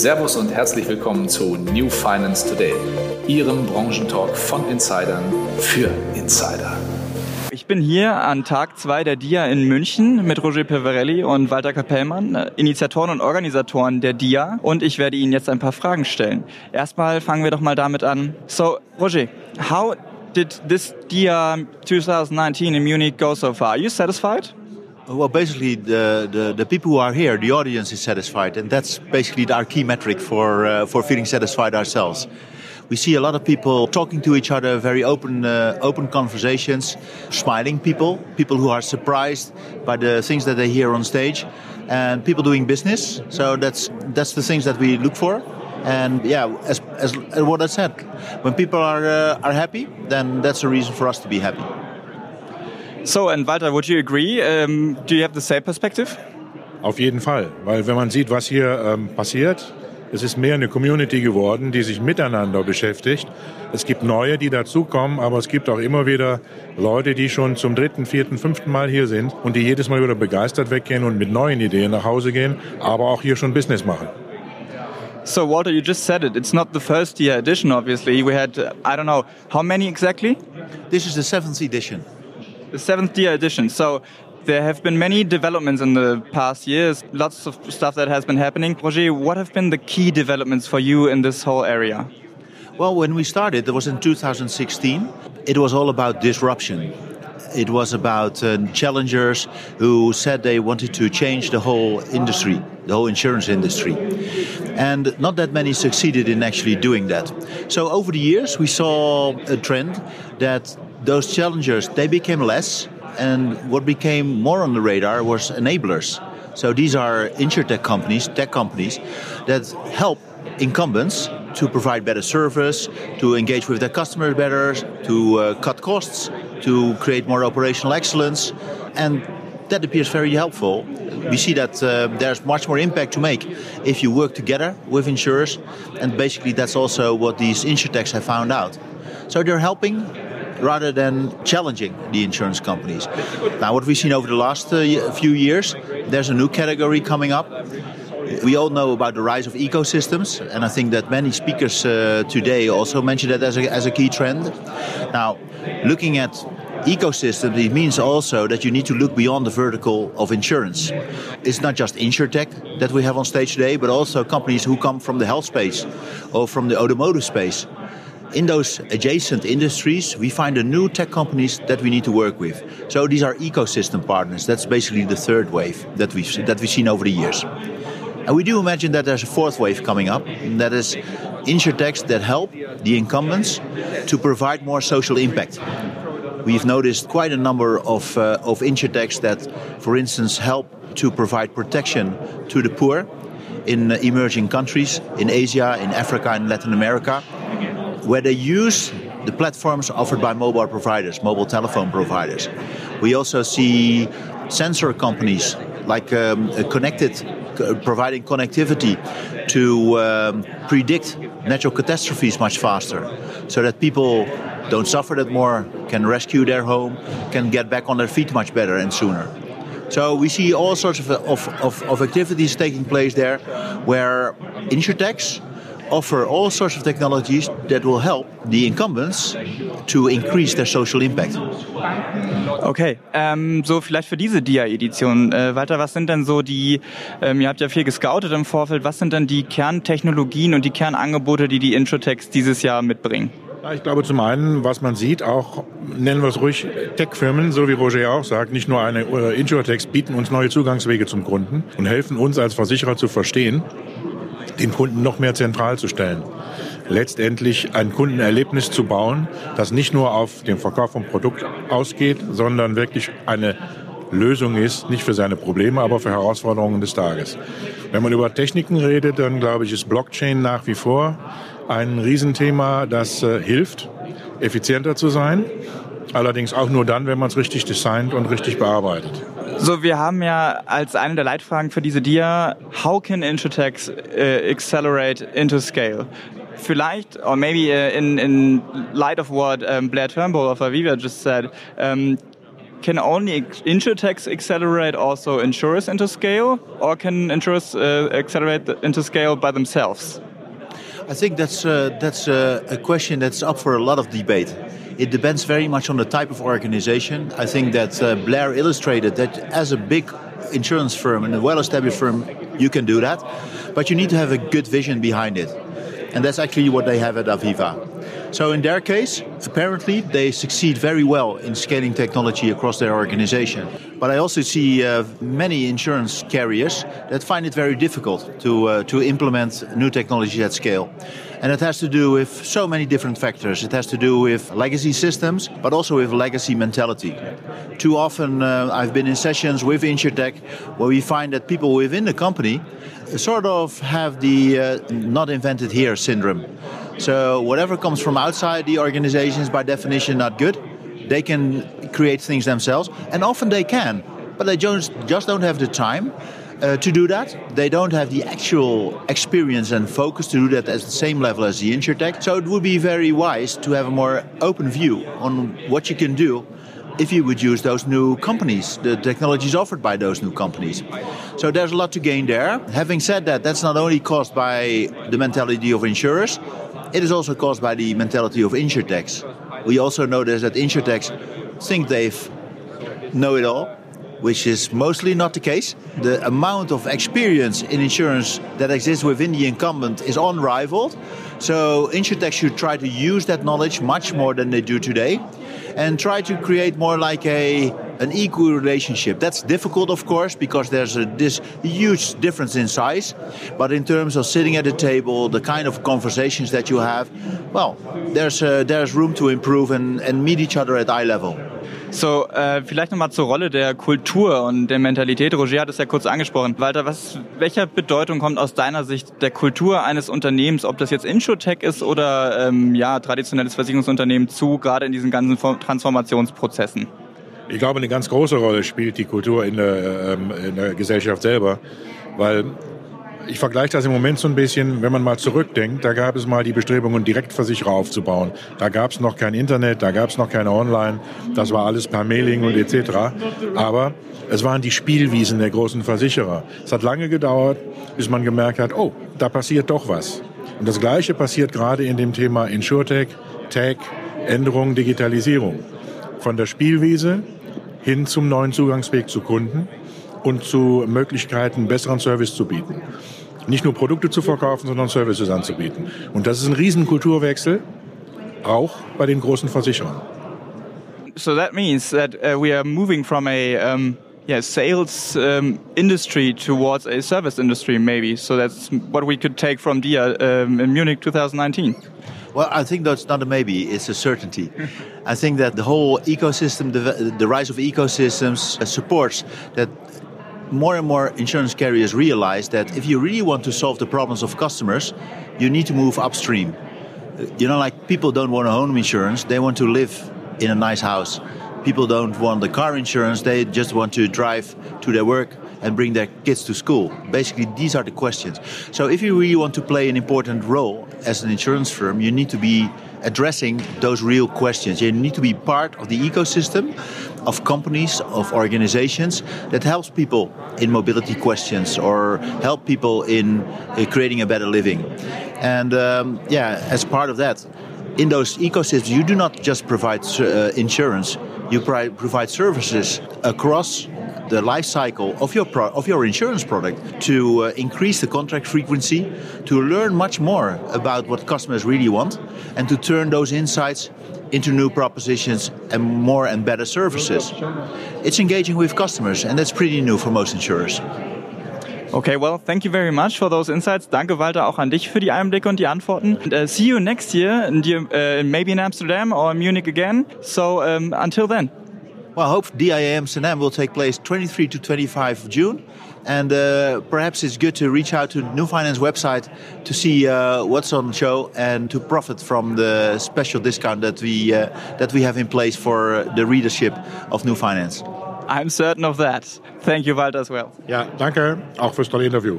Servus und herzlich willkommen zu New Finance Today, Ihrem Branchentalk von Insidern für Insider. Ich bin hier an Tag 2 der DIA in München mit Roger Peverelli und Walter Kapellmann, Initiatoren und Organisatoren der DIA. Und ich werde Ihnen jetzt ein paar Fragen stellen. Erstmal fangen wir doch mal damit an. So, Roger, how did this DIA 2019 in Munich go so far? Are you satisfied? Well, basically, the, the, the, people who are here, the audience is satisfied, and that's basically our key metric for, uh, for feeling satisfied ourselves. We see a lot of people talking to each other, very open, uh, open conversations, smiling people, people who are surprised by the things that they hear on stage, and people doing business. So that's that's the things that we look for. And yeah, as, as, as what I said, when people are uh, are happy, then that's a reason for us to be happy. So, and Walter, would you agree? Um, do you have the same perspective? Auf jeden Fall, weil wenn man sieht, was hier ähm, passiert, es ist mehr eine Community geworden, die sich miteinander beschäftigt. Es gibt neue, die dazukommen, aber es gibt auch immer wieder Leute, die schon zum dritten, vierten, fünften Mal hier sind und die jedes Mal wieder begeistert weggehen und mit neuen Ideen nach Hause gehen, aber auch hier schon Business machen. So, Walter, you just said it. It's not the first year edition, obviously. We had, I don't know, how many exactly? This is the seventh edition the seventh year edition. So there have been many developments in the past years, lots of stuff that has been happening. Roger, what have been the key developments for you in this whole area? Well, when we started, it was in 2016. It was all about disruption. It was about uh, challengers who said they wanted to change the whole industry, the whole insurance industry. And not that many succeeded in actually doing that. So over the years, we saw a trend that those challengers they became less, and what became more on the radar was enablers. So these are insurtech companies, tech companies, that help incumbents to provide better service, to engage with their customers better, to uh, cut costs, to create more operational excellence, and that appears very helpful. We see that uh, there's much more impact to make if you work together with insurers, and basically that's also what these insurtechs have found out. So they're helping rather than challenging the insurance companies. Now, what we've seen over the last uh, few years, there's a new category coming up. We all know about the rise of ecosystems, and I think that many speakers uh, today also mentioned that as a, as a key trend. Now, looking at ecosystems, it means also that you need to look beyond the vertical of insurance. It's not just InsurTech that we have on stage today, but also companies who come from the health space or from the automotive space in those adjacent industries, we find the new tech companies that we need to work with. So these are ecosystem partners. That's basically the third wave that we've that we've seen over the years. And we do imagine that there's a fourth wave coming up, that is insurtechs that help the incumbents to provide more social impact. We've noticed quite a number of, uh, of insurtechs that, for instance, help to provide protection to the poor in emerging countries, in Asia, in Africa, in Latin America where they use the platforms offered by mobile providers, mobile telephone providers. We also see sensor companies like um, connected, providing connectivity to um, predict natural catastrophes much faster, so that people don't suffer that more, can rescue their home, can get back on their feet much better and sooner. So we see all sorts of, of, of, of activities taking place there, where insurtechs offer all sorts of technologies that will help the incumbents to increase their social impact. Okay, ähm, so vielleicht für diese DIA-Edition. Äh, Walter, was sind denn so die, ähm, ihr habt ja viel gescoutet im Vorfeld, was sind denn die Kerntechnologien und die Kernangebote, die die Introtex dieses Jahr mitbringen? Ich glaube zum einen, was man sieht, auch nennen wir es ruhig Tech-Firmen, so wie Roger auch sagt, nicht nur eine äh, bieten uns neue Zugangswege zum Kunden und helfen uns als Versicherer zu verstehen, den Kunden noch mehr zentral zu stellen. Letztendlich ein Kundenerlebnis zu bauen, das nicht nur auf den Verkauf vom Produkt ausgeht, sondern wirklich eine Lösung ist, nicht für seine Probleme, aber für Herausforderungen des Tages. Wenn man über Techniken redet, dann glaube ich, ist Blockchain nach wie vor ein Riesenthema, das äh, hilft, effizienter zu sein. Allerdings auch nur dann, wenn man es richtig designt und richtig bearbeitet. So, wir haben ja als eine der Leitfragen für diese Dia, how can Insurtechs uh, accelerate into scale? Vielleicht, or maybe uh, in, in light of what um, Blair Turnbull of Aviva just said, um, can only insurtechs accelerate also insurers into scale, or can insurers uh, accelerate into scale by themselves? I think that's uh, that's uh, a question that's up for a lot of debate. It depends very much on the type of organization. I think that uh, Blair illustrated that as a big insurance firm and a well-established firm, you can do that, but you need to have a good vision behind it, and that's actually what they have at Aviva. So in their case, apparently they succeed very well in scaling technology across their organization. But I also see uh, many insurance carriers that find it very difficult to uh, to implement new technology at scale. And it has to do with so many different factors. It has to do with legacy systems, but also with legacy mentality. Too often, uh, I've been in sessions with InsurTech where we find that people within the company sort of have the uh, not invented here syndrome. So whatever comes from outside the organization is by definition not good. They can create things themselves, and often they can, but they just just don't have the time. Uh, to do that. They don't have the actual experience and focus to do that at the same level as the InsurTech. So it would be very wise to have a more open view on what you can do if you would use those new companies, the technologies offered by those new companies. So there's a lot to gain there. Having said that, that's not only caused by the mentality of insurers, it is also caused by the mentality of insurtechs. We also notice that insurtechs think they've know it all, which is mostly not the case. The amount of experience in insurance that exists within the incumbent is unrivaled. So insurtechs should try to use that knowledge much more than they do today and try to create more like a an equal relationship. That's difficult, of course, because there's a, this huge difference in size. But in terms of sitting at a table, the kind of conversations that you have, well, there's uh, there's room to improve and, and meet each other at eye level. So, äh, vielleicht nochmal zur Rolle der Kultur und der Mentalität. Roger hat es ja kurz angesprochen. Walter, was, welcher Bedeutung kommt aus deiner Sicht der Kultur eines Unternehmens, ob das jetzt Insurtech ist oder ähm, ja, traditionelles Versicherungsunternehmen zu, gerade in diesen ganzen Transformationsprozessen? Ich glaube, eine ganz große Rolle spielt die Kultur in der, ähm, in der Gesellschaft selber, weil ich vergleiche das im Moment so ein bisschen, wenn man mal zurückdenkt, da gab es mal die Bestrebungen, Direktversicherer aufzubauen. Da gab es noch kein Internet, da gab es noch keine Online, das war alles per Mailing und etc. Aber es waren die Spielwiesen der großen Versicherer. Es hat lange gedauert, bis man gemerkt hat, oh, da passiert doch was. Und das Gleiche passiert gerade in dem Thema InsurTech, Tech, Änderung, Digitalisierung. Von der Spielwiese hin zum neuen Zugangsweg zu Kunden und zu Möglichkeiten, besseren Service zu bieten. Nicht nur Produkte zu verkaufen, sondern Services anzubieten. Und das ist ein Riesenkulturwechsel, auch bei den großen Versicherern. So that means that uh, we are moving from a um, yeah, sales um, industry towards a service industry, maybe. So that's what we could take from DIA um, in Munich 2019. Well, I think that's not a maybe, it's a certainty. I think that the whole ecosystem, the, the rise of ecosystems, uh, supports that more and more insurance carriers realize that if you really want to solve the problems of customers, you need to move upstream. You know, like people don't want a home insurance, they want to live in a nice house. People don't want the car insurance, they just want to drive to their work and bring their kids to school. Basically, these are the questions. So, if you really want to play an important role as an insurance firm, you need to be addressing those real questions. You need to be part of the ecosystem of companies, of organizations that helps people in mobility questions or help people in uh, creating a better living. And um, yeah, as part of that, in those ecosystems, you do not just provide uh, insurance, you provide services across the life cycle of your of your insurance product to uh, increase the contract frequency, to learn much more about what customers really want, and to turn those insights into new propositions and more and better services. It's engaging with customers, and that's pretty new for most insurers. Okay, well, thank you very much for those insights. Danke, Walter, auch an dich für die Einblicke und die Antworten. And, uh, see you next year, in the, uh, maybe in Amsterdam or Munich again. So um, until then. Well, I hope DIA Amsterdam will take place 23 to 25 June. And uh, perhaps it's good to reach out to New Finance website to see uh, what's on show and to profit from the special discount that we uh, that we have in place for the readership of New Finance. I'm certain of that. Thank you, Walter, as well. Ja, danke. Auch fürs tolle Interview.